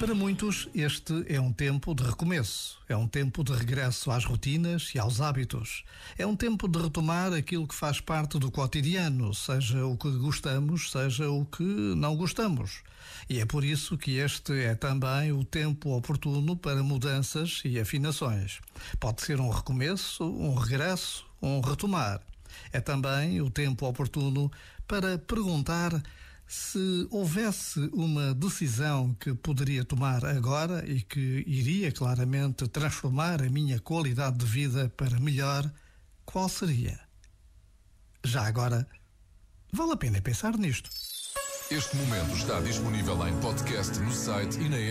Para muitos, este é um tempo de recomeço, é um tempo de regresso às rotinas e aos hábitos. É um tempo de retomar aquilo que faz parte do cotidiano, seja o que gostamos, seja o que não gostamos. E é por isso que este é também o tempo oportuno para mudanças e afinações. Pode ser um recomeço, um regresso, um retomar. É também o tempo oportuno para perguntar se houvesse uma decisão que poderia tomar agora e que iria claramente transformar a minha qualidade de vida para melhor, qual seria? Já agora, vale a pena pensar nisto. Este momento está disponível em podcast no site e na app.